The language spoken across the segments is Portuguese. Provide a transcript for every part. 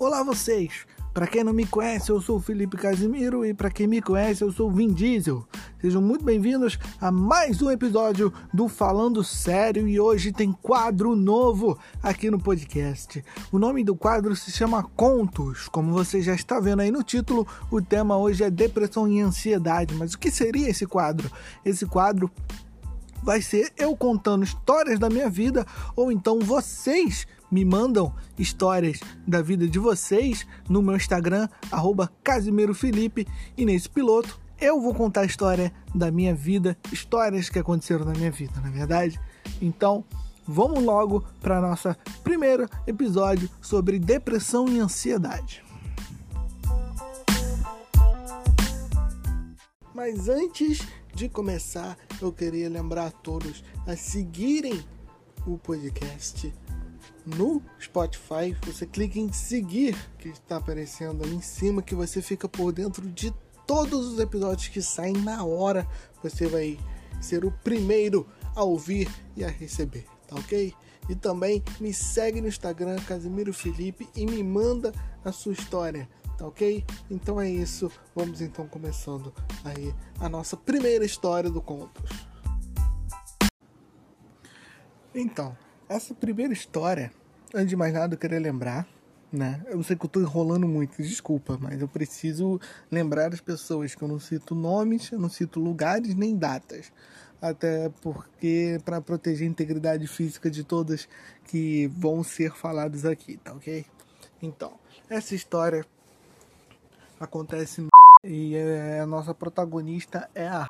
Olá vocês! Para quem não me conhece, eu sou Felipe Casimiro e para quem me conhece, eu sou Vin Diesel. Sejam muito bem-vindos a mais um episódio do Falando Sério e hoje tem quadro novo aqui no podcast. O nome do quadro se chama Contos. Como você já está vendo aí no título, o tema hoje é depressão e ansiedade. Mas o que seria esse quadro? Esse quadro vai ser eu contando histórias da minha vida ou então vocês me mandam histórias da vida de vocês no meu Instagram, arroba Casimiro Felipe, e nesse piloto eu vou contar a história da minha vida, histórias que aconteceram na minha vida, na é verdade? Então, vamos logo para nossa primeiro episódio sobre depressão e ansiedade. Mas antes de começar, eu queria lembrar a todos a seguirem o podcast no Spotify. Você clica em seguir, que está aparecendo aí em cima, que você fica por dentro de todos os episódios que saem na hora. Você vai ser o primeiro a ouvir e a receber, tá ok? E também me segue no Instagram, Casimiro Felipe, e me manda a sua história, tá ok? Então é isso, vamos então começando aí a nossa primeira história do Contos. Então, essa primeira história, antes de mais nada, eu queria lembrar né? Eu sei que eu tô enrolando muito, desculpa, mas eu preciso lembrar as pessoas que eu não cito nomes, eu não cito lugares nem datas. Até porque para proteger a integridade física de todas que vão ser faladas aqui, tá ok? Então, essa história acontece e é, a nossa protagonista é a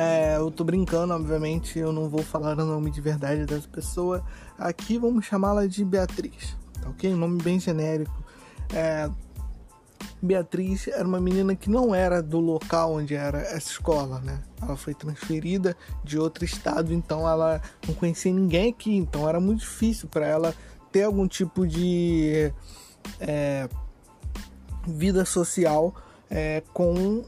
é, eu tô brincando, obviamente, eu não vou falar o nome de verdade dessa pessoa. Aqui vamos chamá-la de Beatriz, tá ok? Um nome bem genérico. É, Beatriz era uma menina que não era do local onde era essa escola, né? Ela foi transferida de outro estado, então ela não conhecia ninguém aqui, então era muito difícil para ela ter algum tipo de é, vida social é, com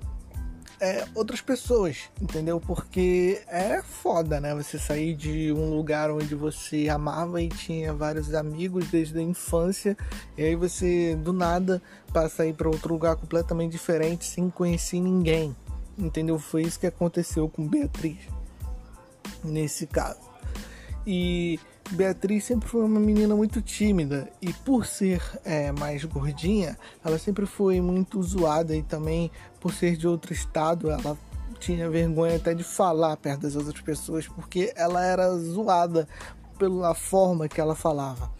é, outras pessoas, entendeu? Porque é foda, né? Você sair de um lugar onde você amava e tinha vários amigos desde a infância, e aí você do nada passa a ir para outro lugar completamente diferente sem conhecer ninguém, entendeu? Foi isso que aconteceu com Beatriz nesse caso. E Beatriz sempre foi uma menina muito tímida e por ser é, mais gordinha, ela sempre foi muito zoada e também por ser de outro estado, ela tinha vergonha até de falar perto das outras pessoas porque ela era zoada pela forma que ela falava,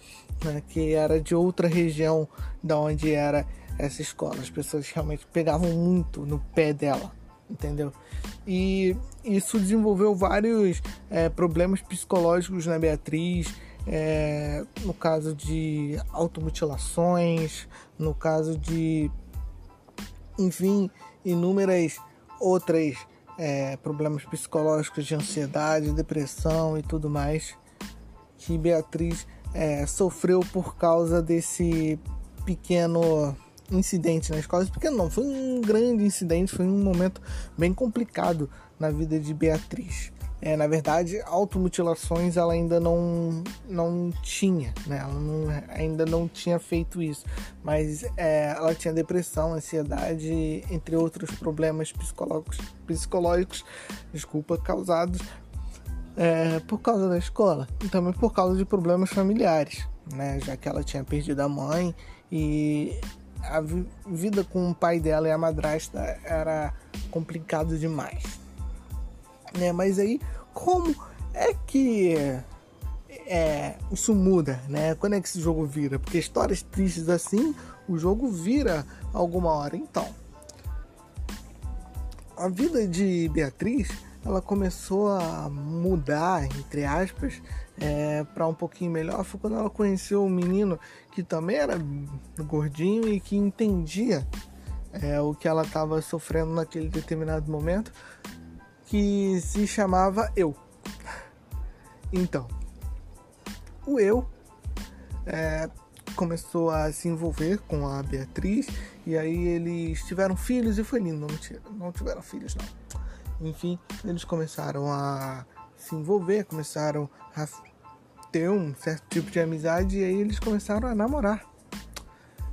né? que era de outra região da onde era essa escola. As pessoas realmente pegavam muito no pé dela entendeu? E isso desenvolveu vários é, problemas psicológicos na Beatriz, é, no caso de automutilações, no caso de, enfim, inúmeras outras é, problemas psicológicos de ansiedade, depressão e tudo mais que Beatriz é, sofreu por causa desse pequeno incidente na escola, porque não, foi um grande incidente, foi um momento bem complicado na vida de Beatriz. É, na verdade, automutilações ela ainda não, não tinha, né? ela não, ainda não tinha feito isso, mas é, ela tinha depressão, ansiedade, entre outros problemas psicológicos, psicológicos desculpa, causados é, por causa da escola e também por causa de problemas familiares, né? já que ela tinha perdido a mãe e a vida com o pai dela e a madrasta era complicado demais. Né? Mas aí, como é que é, isso muda, né? Quando é que esse jogo vira? Porque histórias tristes assim, o jogo vira alguma hora. Então, a vida de Beatriz, ela começou a mudar, entre aspas, é, para um pouquinho melhor foi quando ela conheceu um menino que também era gordinho e que entendia é, o que ela estava sofrendo naquele determinado momento, que se chamava Eu. Então, o Eu é, começou a se envolver com a Beatriz e aí eles tiveram filhos e foi lindo, não, não tiveram filhos não. Enfim, eles começaram a se envolver, começaram a ter um certo tipo de amizade e aí eles começaram a namorar.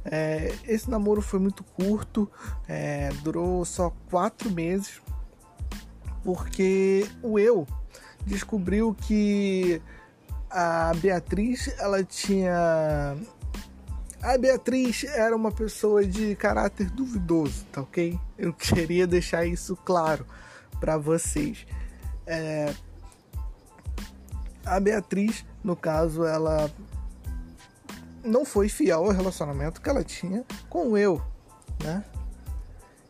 É, esse namoro foi muito curto, é, durou só quatro meses, porque o eu descobriu que a Beatriz ela tinha a Beatriz era uma pessoa de caráter duvidoso, tá ok? Eu queria deixar isso claro para vocês. É... A Beatriz, no caso, ela não foi fiel ao relacionamento que ela tinha com eu, né?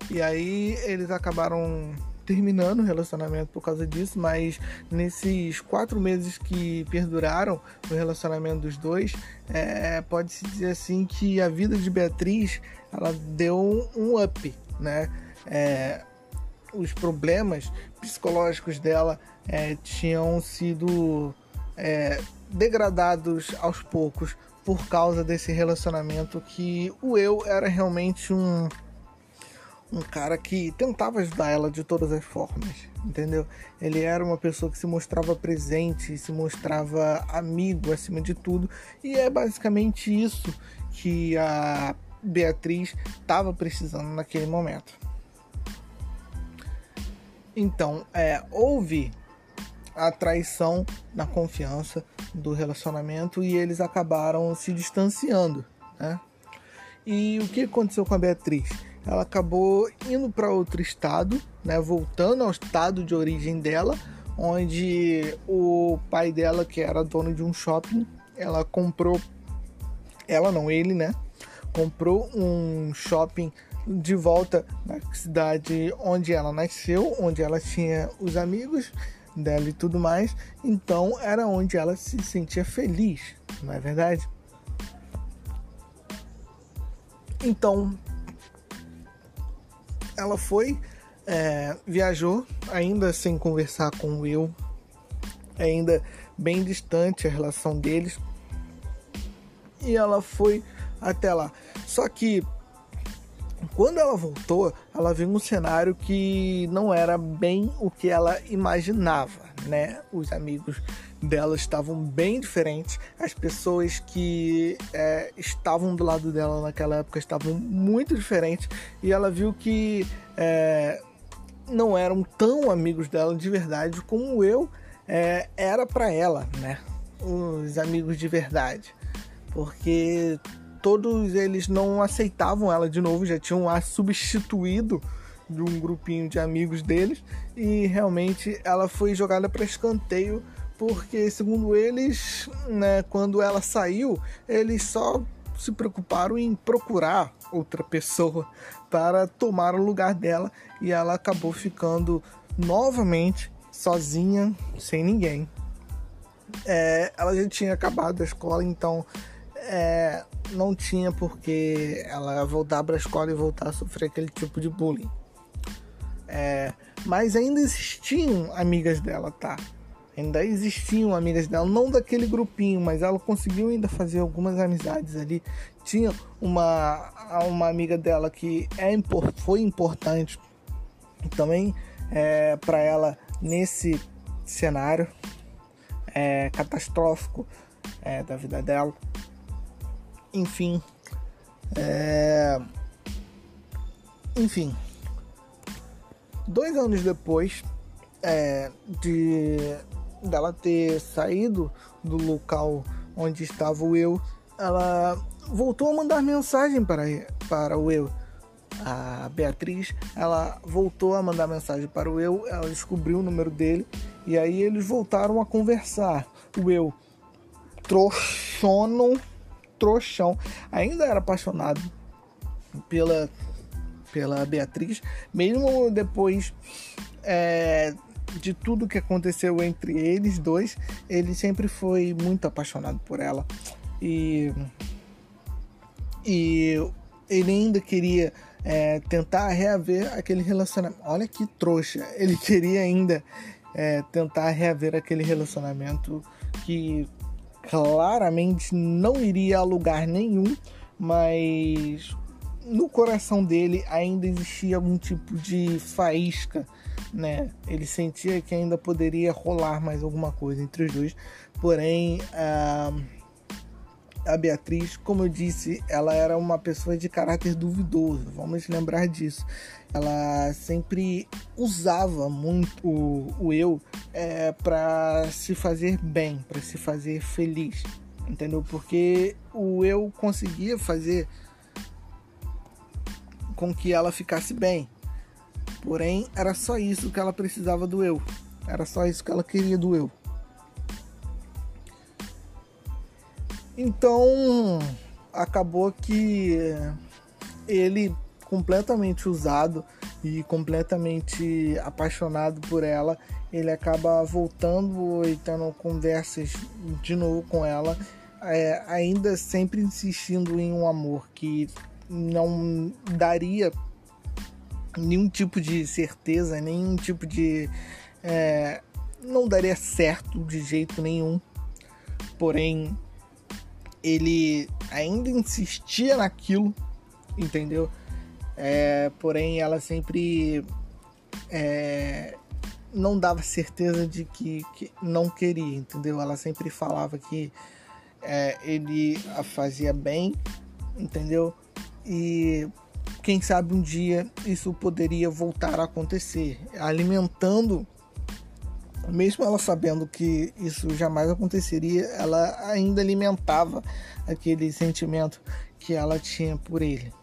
E aí eles acabaram terminando o relacionamento por causa disso, mas nesses quatro meses que perduraram o relacionamento dos dois, é, pode-se dizer assim que a vida de Beatriz ela deu um up, né? É, os problemas psicológicos dela é, tinham sido é, degradados aos poucos por causa desse relacionamento que o eu era realmente um um cara que tentava ajudar ela de todas as formas, entendeu? Ele era uma pessoa que se mostrava presente, se mostrava amigo acima de tudo, e é basicamente isso que a Beatriz estava precisando naquele momento. Então, é, houve a traição na confiança do relacionamento e eles acabaram se distanciando, né? E o que aconteceu com a Beatriz? ela acabou indo para outro estado, né, voltando ao estado de origem dela, onde o pai dela, que era dono de um shopping, ela comprou, ela não, ele, né, comprou um shopping de volta na cidade onde ela nasceu, onde ela tinha os amigos dela e tudo mais. Então era onde ela se sentia feliz, não é verdade? Então ela foi, é, viajou, ainda sem conversar com o Will, ainda bem distante a relação deles, e ela foi até lá. Só que quando ela voltou, ela viu um cenário que não era bem o que ela imaginava, né? Os amigos dela estavam bem diferentes. As pessoas que é, estavam do lado dela naquela época estavam muito diferentes. E ela viu que é, não eram tão amigos dela de verdade como eu é, era para ela, né? Os amigos de verdade. Porque todos eles não aceitavam ela de novo, já tinham a substituído de um grupinho de amigos deles e realmente ela foi jogada para escanteio porque segundo eles, né, quando ela saiu, eles só se preocuparam em procurar outra pessoa para tomar o lugar dela e ela acabou ficando novamente sozinha, sem ninguém. É, ela já tinha acabado a escola, então é, não tinha por que ela voltar para a escola e voltar a sofrer aquele tipo de bullying. É, mas ainda existiam amigas dela, tá? Ainda existiam amigas dela, não daquele grupinho, mas ela conseguiu ainda fazer algumas amizades ali. Tinha uma, uma amiga dela que é, foi importante também é, para ela nesse cenário é, catastrófico é, da vida dela. Enfim, é, enfim, dois anos depois é, de dela ter saído do local onde estava o eu, ela voltou a mandar mensagem para, para o eu. A Beatriz, ela voltou a mandar mensagem para o eu, ela descobriu o número dele e aí eles voltaram a conversar. O eu, trouxono, trouxão, ainda era apaixonado pela, pela Beatriz, mesmo depois é, de tudo que aconteceu entre eles dois, ele sempre foi muito apaixonado por ela. E, e ele ainda queria é, tentar reaver aquele relacionamento. Olha que trouxa! Ele queria ainda é, tentar reaver aquele relacionamento que claramente não iria a lugar nenhum, mas no coração dele ainda existia algum tipo de faísca né? Ele sentia que ainda poderia rolar mais alguma coisa entre os dois, porém a, a Beatriz, como eu disse, ela era uma pessoa de caráter duvidoso. Vamos lembrar disso. Ela sempre usava muito o, o eu é, para se fazer bem, para se fazer feliz, entendeu? Porque o eu conseguia fazer com que ela ficasse bem. Porém, era só isso que ela precisava do eu. Era só isso que ela queria do eu. Então, acabou que ele completamente usado e completamente apaixonado por ela, ele acaba voltando e tendo conversas de novo com ela, é, ainda sempre insistindo em um amor que não daria nenhum tipo de certeza, nenhum tipo de. É, não daria certo de jeito nenhum. Porém, ele ainda insistia naquilo, entendeu? É, porém, ela sempre é, não dava certeza de que, que, não queria, entendeu? Ela sempre falava que é, ele a fazia bem, entendeu? E quem sabe um dia isso poderia voltar a acontecer, alimentando, mesmo ela sabendo que isso jamais aconteceria, ela ainda alimentava aquele sentimento que ela tinha por ele.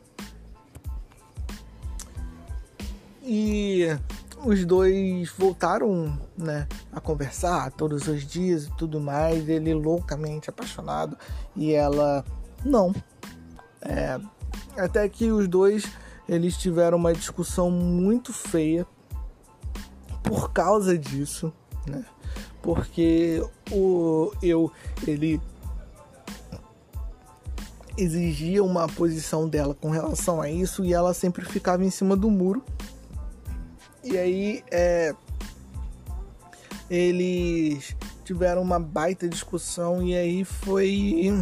E os dois voltaram né, a conversar todos os dias e tudo mais. Ele loucamente apaixonado e ela não. É, até que os dois eles tiveram uma discussão muito feia por causa disso, né? Porque o eu ele exigia uma posição dela com relação a isso e ela sempre ficava em cima do muro. E aí é, eles tiveram uma baita discussão e aí foi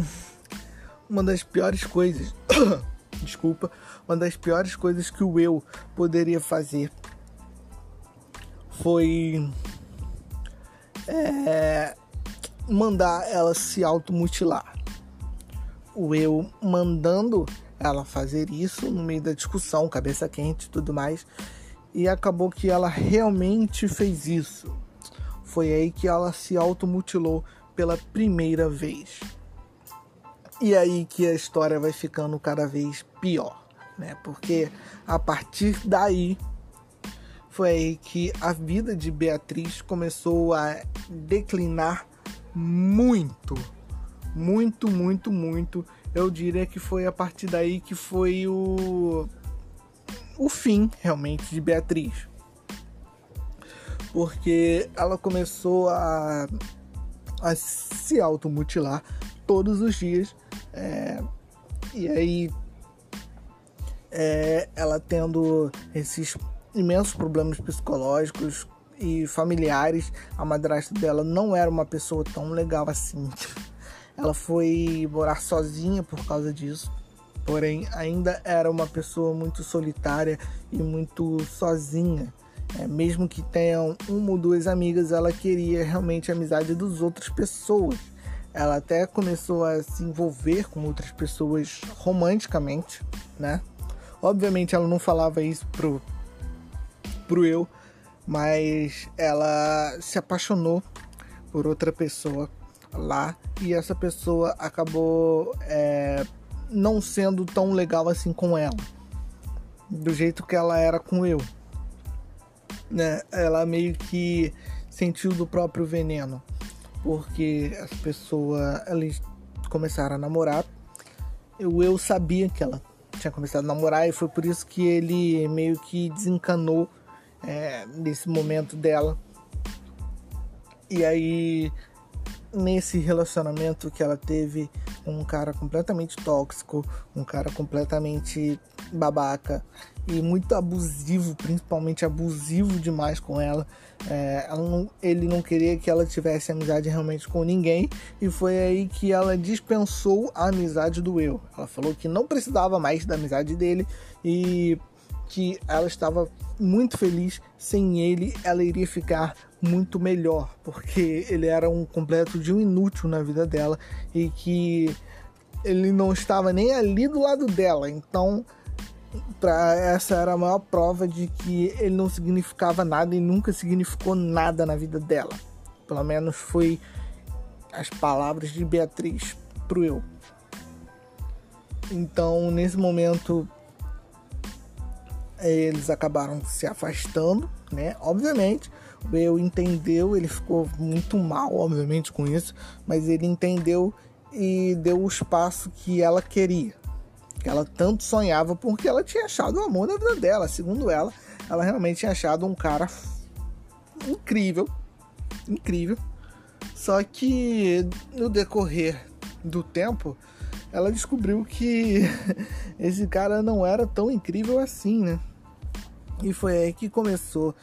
uma das piores coisas desculpa, uma das piores coisas que o eu poderia fazer foi é, mandar ela se automutilar. O eu mandando ela fazer isso no meio da discussão, cabeça quente e tudo mais, e acabou que ela realmente fez isso. Foi aí que ela se automutilou pela primeira vez. E aí que a história vai ficando cada vez pior, né? Porque a partir daí foi aí que a vida de Beatriz começou a declinar muito, muito, muito, muito. Eu diria que foi a partir daí que foi o o fim realmente de Beatriz. Porque ela começou a, a se automutilar todos os dias é, e aí, é, ela tendo esses imensos problemas psicológicos e familiares, a madrasta dela não era uma pessoa tão legal assim. Ela foi morar sozinha por causa disso, porém ainda era uma pessoa muito solitária e muito sozinha. É, mesmo que tenham uma ou duas amigas, ela queria realmente a amizade das outras pessoas. Ela até começou a se envolver com outras pessoas romanticamente, né? Obviamente ela não falava isso pro, pro eu, mas ela se apaixonou por outra pessoa lá e essa pessoa acabou é, não sendo tão legal assim com ela, do jeito que ela era com eu. Né? Ela meio que sentiu do próprio veneno porque as pessoas eles começaram a namorar. Eu, eu sabia que ela tinha começado a namorar e foi por isso que ele meio que desencanou é, nesse momento dela. E aí, nesse relacionamento que ela teve um cara completamente tóxico, um cara completamente babaca, e muito abusivo, principalmente abusivo demais com ela. É, ela não, ele não queria que ela tivesse amizade realmente com ninguém e foi aí que ela dispensou a amizade do eu. Ela falou que não precisava mais da amizade dele e que ela estava muito feliz. Sem ele, ela iria ficar muito melhor, porque ele era um completo de um inútil na vida dela e que ele não estava nem ali do lado dela. Então, para essa era a maior prova de que ele não significava nada e nunca significou nada na vida dela. Pelo menos foi as palavras de Beatriz pro eu. Então, nesse momento, eles acabaram se afastando, né? Obviamente, o eu entendeu, ele ficou muito mal, obviamente, com isso, mas ele entendeu e deu o espaço que ela queria, que ela tanto sonhava, porque ela tinha achado o amor da vida dela. Segundo ela, ela realmente tinha achado um cara incrível, incrível. Só que no decorrer do tempo, ela descobriu que esse cara não era tão incrível assim, né? E foi aí que começou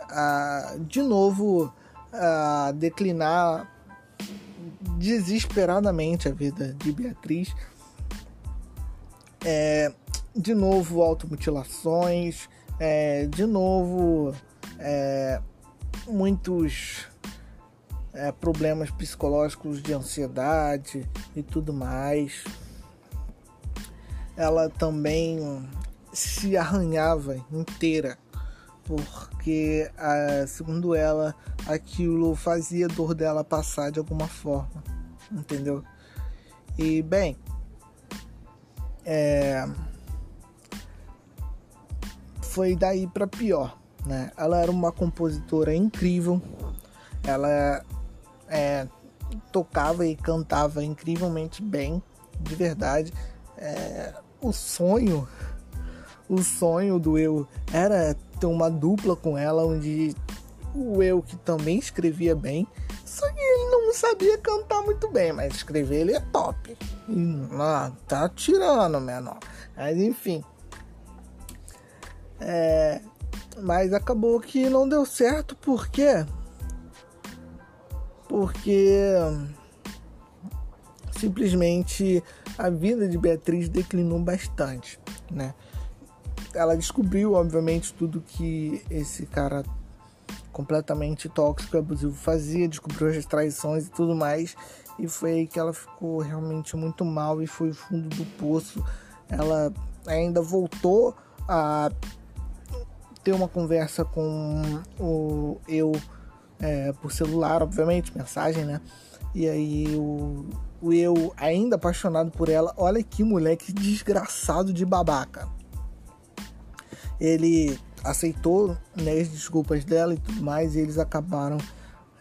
a, de novo a declinar desesperadamente a vida de Beatriz. É, de novo automutilações, é, de novo é, muitos é, problemas psicológicos de ansiedade e tudo mais. Ela também se arranhava inteira, porque, segundo ela, aquilo fazia a dor dela passar de alguma forma, entendeu? E, bem, é... foi daí para pior, né? Ela era uma compositora incrível, ela é, tocava e cantava incrivelmente bem, de verdade. É, o sonho, o sonho do eu era ter uma dupla com ela, onde o eu que também escrevia bem, só que ele não sabia cantar muito bem, mas escrever ele é top. Ah, tá tirando, menor. Mas enfim. É, mas acabou que não deu certo porque porque simplesmente a vida de Beatriz declinou bastante, né? Ela descobriu, obviamente, tudo que esse cara completamente tóxico e abusivo fazia, descobriu as traições e tudo mais, e foi aí que ela ficou realmente muito mal e foi fundo do poço. Ela ainda voltou a ter uma conversa com o eu é, por celular, obviamente, mensagem, né? E aí o, o eu, ainda apaixonado por ela, olha que moleque desgraçado de babaca. Ele aceitou né, as desculpas dela e tudo mais, e eles acabaram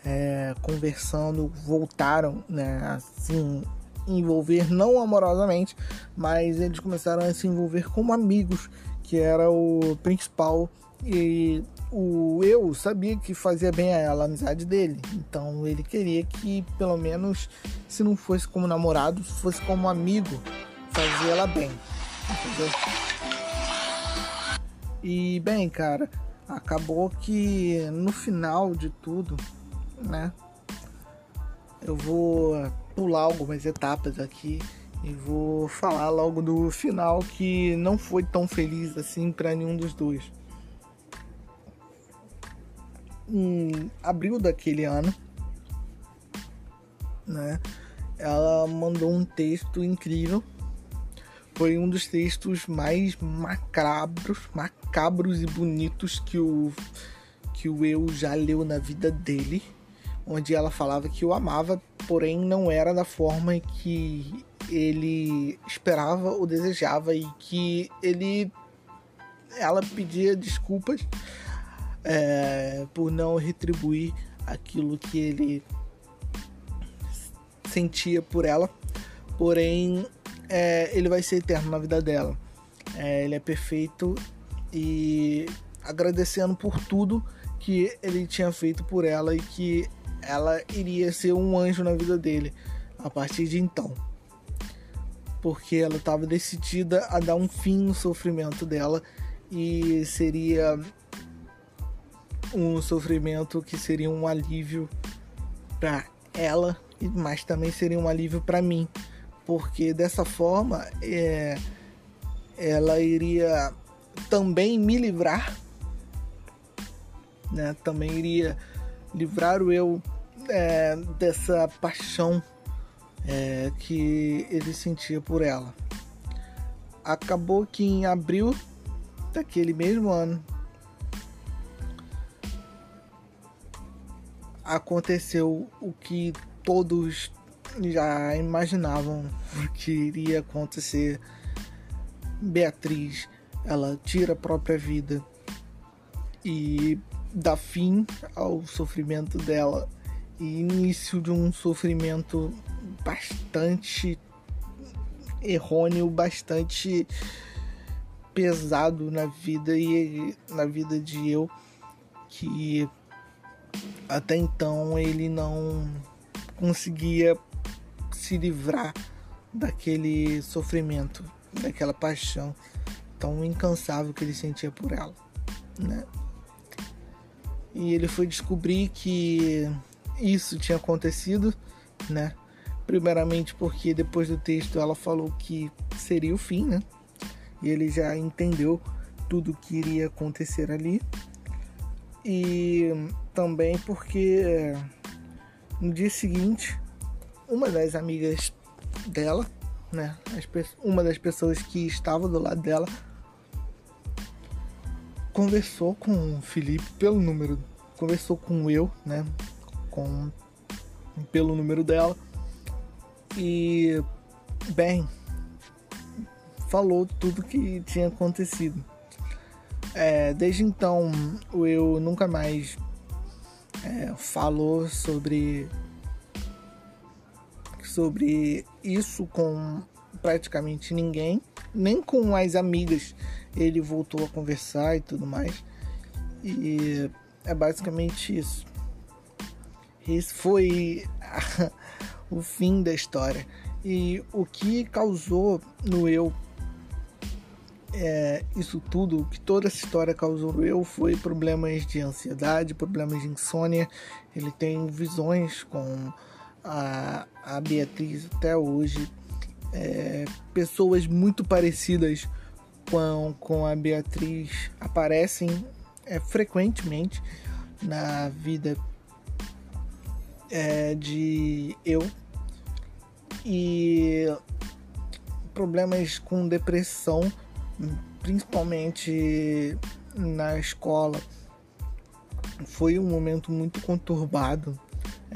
é, conversando, voltaram, né, assim, envolver não amorosamente, mas eles começaram a se envolver como amigos, que era o principal e o eu sabia que fazia bem a ela a amizade dele. Então ele queria que, pelo menos, se não fosse como namorado, fosse como amigo, fazer ela bem. Entendeu? E bem, cara, acabou que no final de tudo, né? Eu vou pular algumas etapas aqui e vou falar logo do final que não foi tão feliz assim para nenhum dos dois em abril daquele ano, né? Ela mandou um texto incrível. Foi um dos textos mais macabros, macabros e bonitos que o que o eu já leu na vida dele, onde ela falava que o amava, porém não era da forma que ele esperava ou desejava e que ele ela pedia desculpas é, por não retribuir aquilo que ele sentia por ela, porém é, ele vai ser eterno na vida dela. É, ele é perfeito e agradecendo por tudo que ele tinha feito por ela e que ela iria ser um anjo na vida dele a partir de então. Porque ela estava decidida a dar um fim no sofrimento dela e seria um sofrimento que seria um alívio para ela, mas também seria um alívio para mim, porque dessa forma é, ela iria também me livrar, né? Também iria livrar o eu é, dessa paixão é, que ele sentia por ela. Acabou que em abril daquele mesmo ano aconteceu o que todos já imaginavam que iria acontecer. Beatriz, ela tira a própria vida e dá fim ao sofrimento dela e início de um sofrimento bastante errôneo, bastante pesado na vida e na vida de eu que até então ele não conseguia se livrar daquele sofrimento, daquela paixão tão incansável que ele sentia por ela, né? E ele foi descobrir que isso tinha acontecido, né? Primeiramente porque depois do texto ela falou que seria o fim, né? E ele já entendeu tudo que iria acontecer ali. E também porque no dia seguinte, uma das amigas dela, né, uma das pessoas que estava do lado dela, conversou com o Felipe pelo número, conversou com eu, né, com pelo número dela e bem falou tudo que tinha acontecido. É, desde então, o eu nunca mais é, falou sobre sobre isso com praticamente ninguém, nem com as amigas ele voltou a conversar e tudo mais. E é basicamente isso. Esse foi o fim da história. E o que causou no eu é, isso tudo, que toda essa história causou no eu foi problemas de ansiedade, problemas de insônia. Ele tem visões com a, a Beatriz até hoje. É, pessoas muito parecidas com, com a Beatriz aparecem é, frequentemente na vida é, de eu e problemas com depressão principalmente na escola, foi um momento muito conturbado.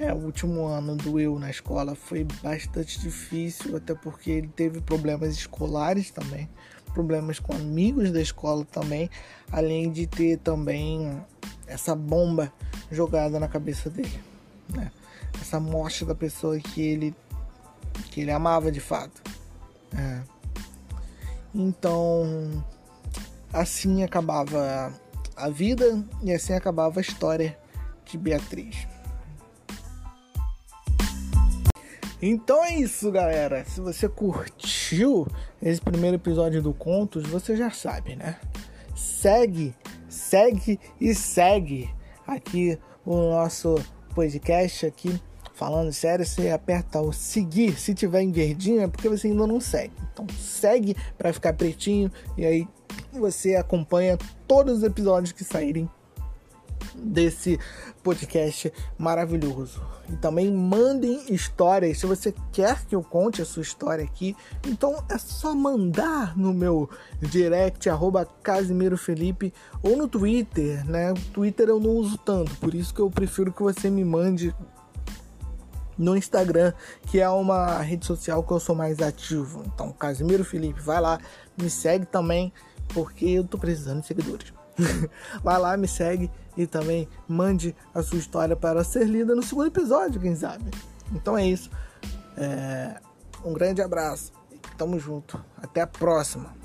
É, o último ano do eu na escola foi bastante difícil, até porque ele teve problemas escolares também, problemas com amigos da escola também, além de ter também essa bomba jogada na cabeça dele, né? Essa morte da pessoa que ele que ele amava de fato. É. Então, assim acabava a vida e assim acabava a história de Beatriz. Então é isso, galera. Se você curtiu esse primeiro episódio do Contos, você já sabe, né? Segue, segue e segue aqui o nosso podcast aqui Falando sério, você aperta o seguir, se tiver em verdinho é porque você ainda não segue. Então segue para ficar pretinho e aí você acompanha todos os episódios que saírem desse podcast maravilhoso. E também mandem histórias. Se você quer que eu conte a sua história aqui, então é só mandar no meu direct, arroba Casimiro Felipe, ou no Twitter, né? Twitter eu não uso tanto, por isso que eu prefiro que você me mande no Instagram, que é uma rede social que eu sou mais ativo. Então, Casimiro Felipe, vai lá, me segue também, porque eu tô precisando de seguidores. vai lá, me segue e também mande a sua história para ser lida no segundo episódio, quem sabe. Então é isso. É... Um grande abraço. Tamo junto. Até a próxima.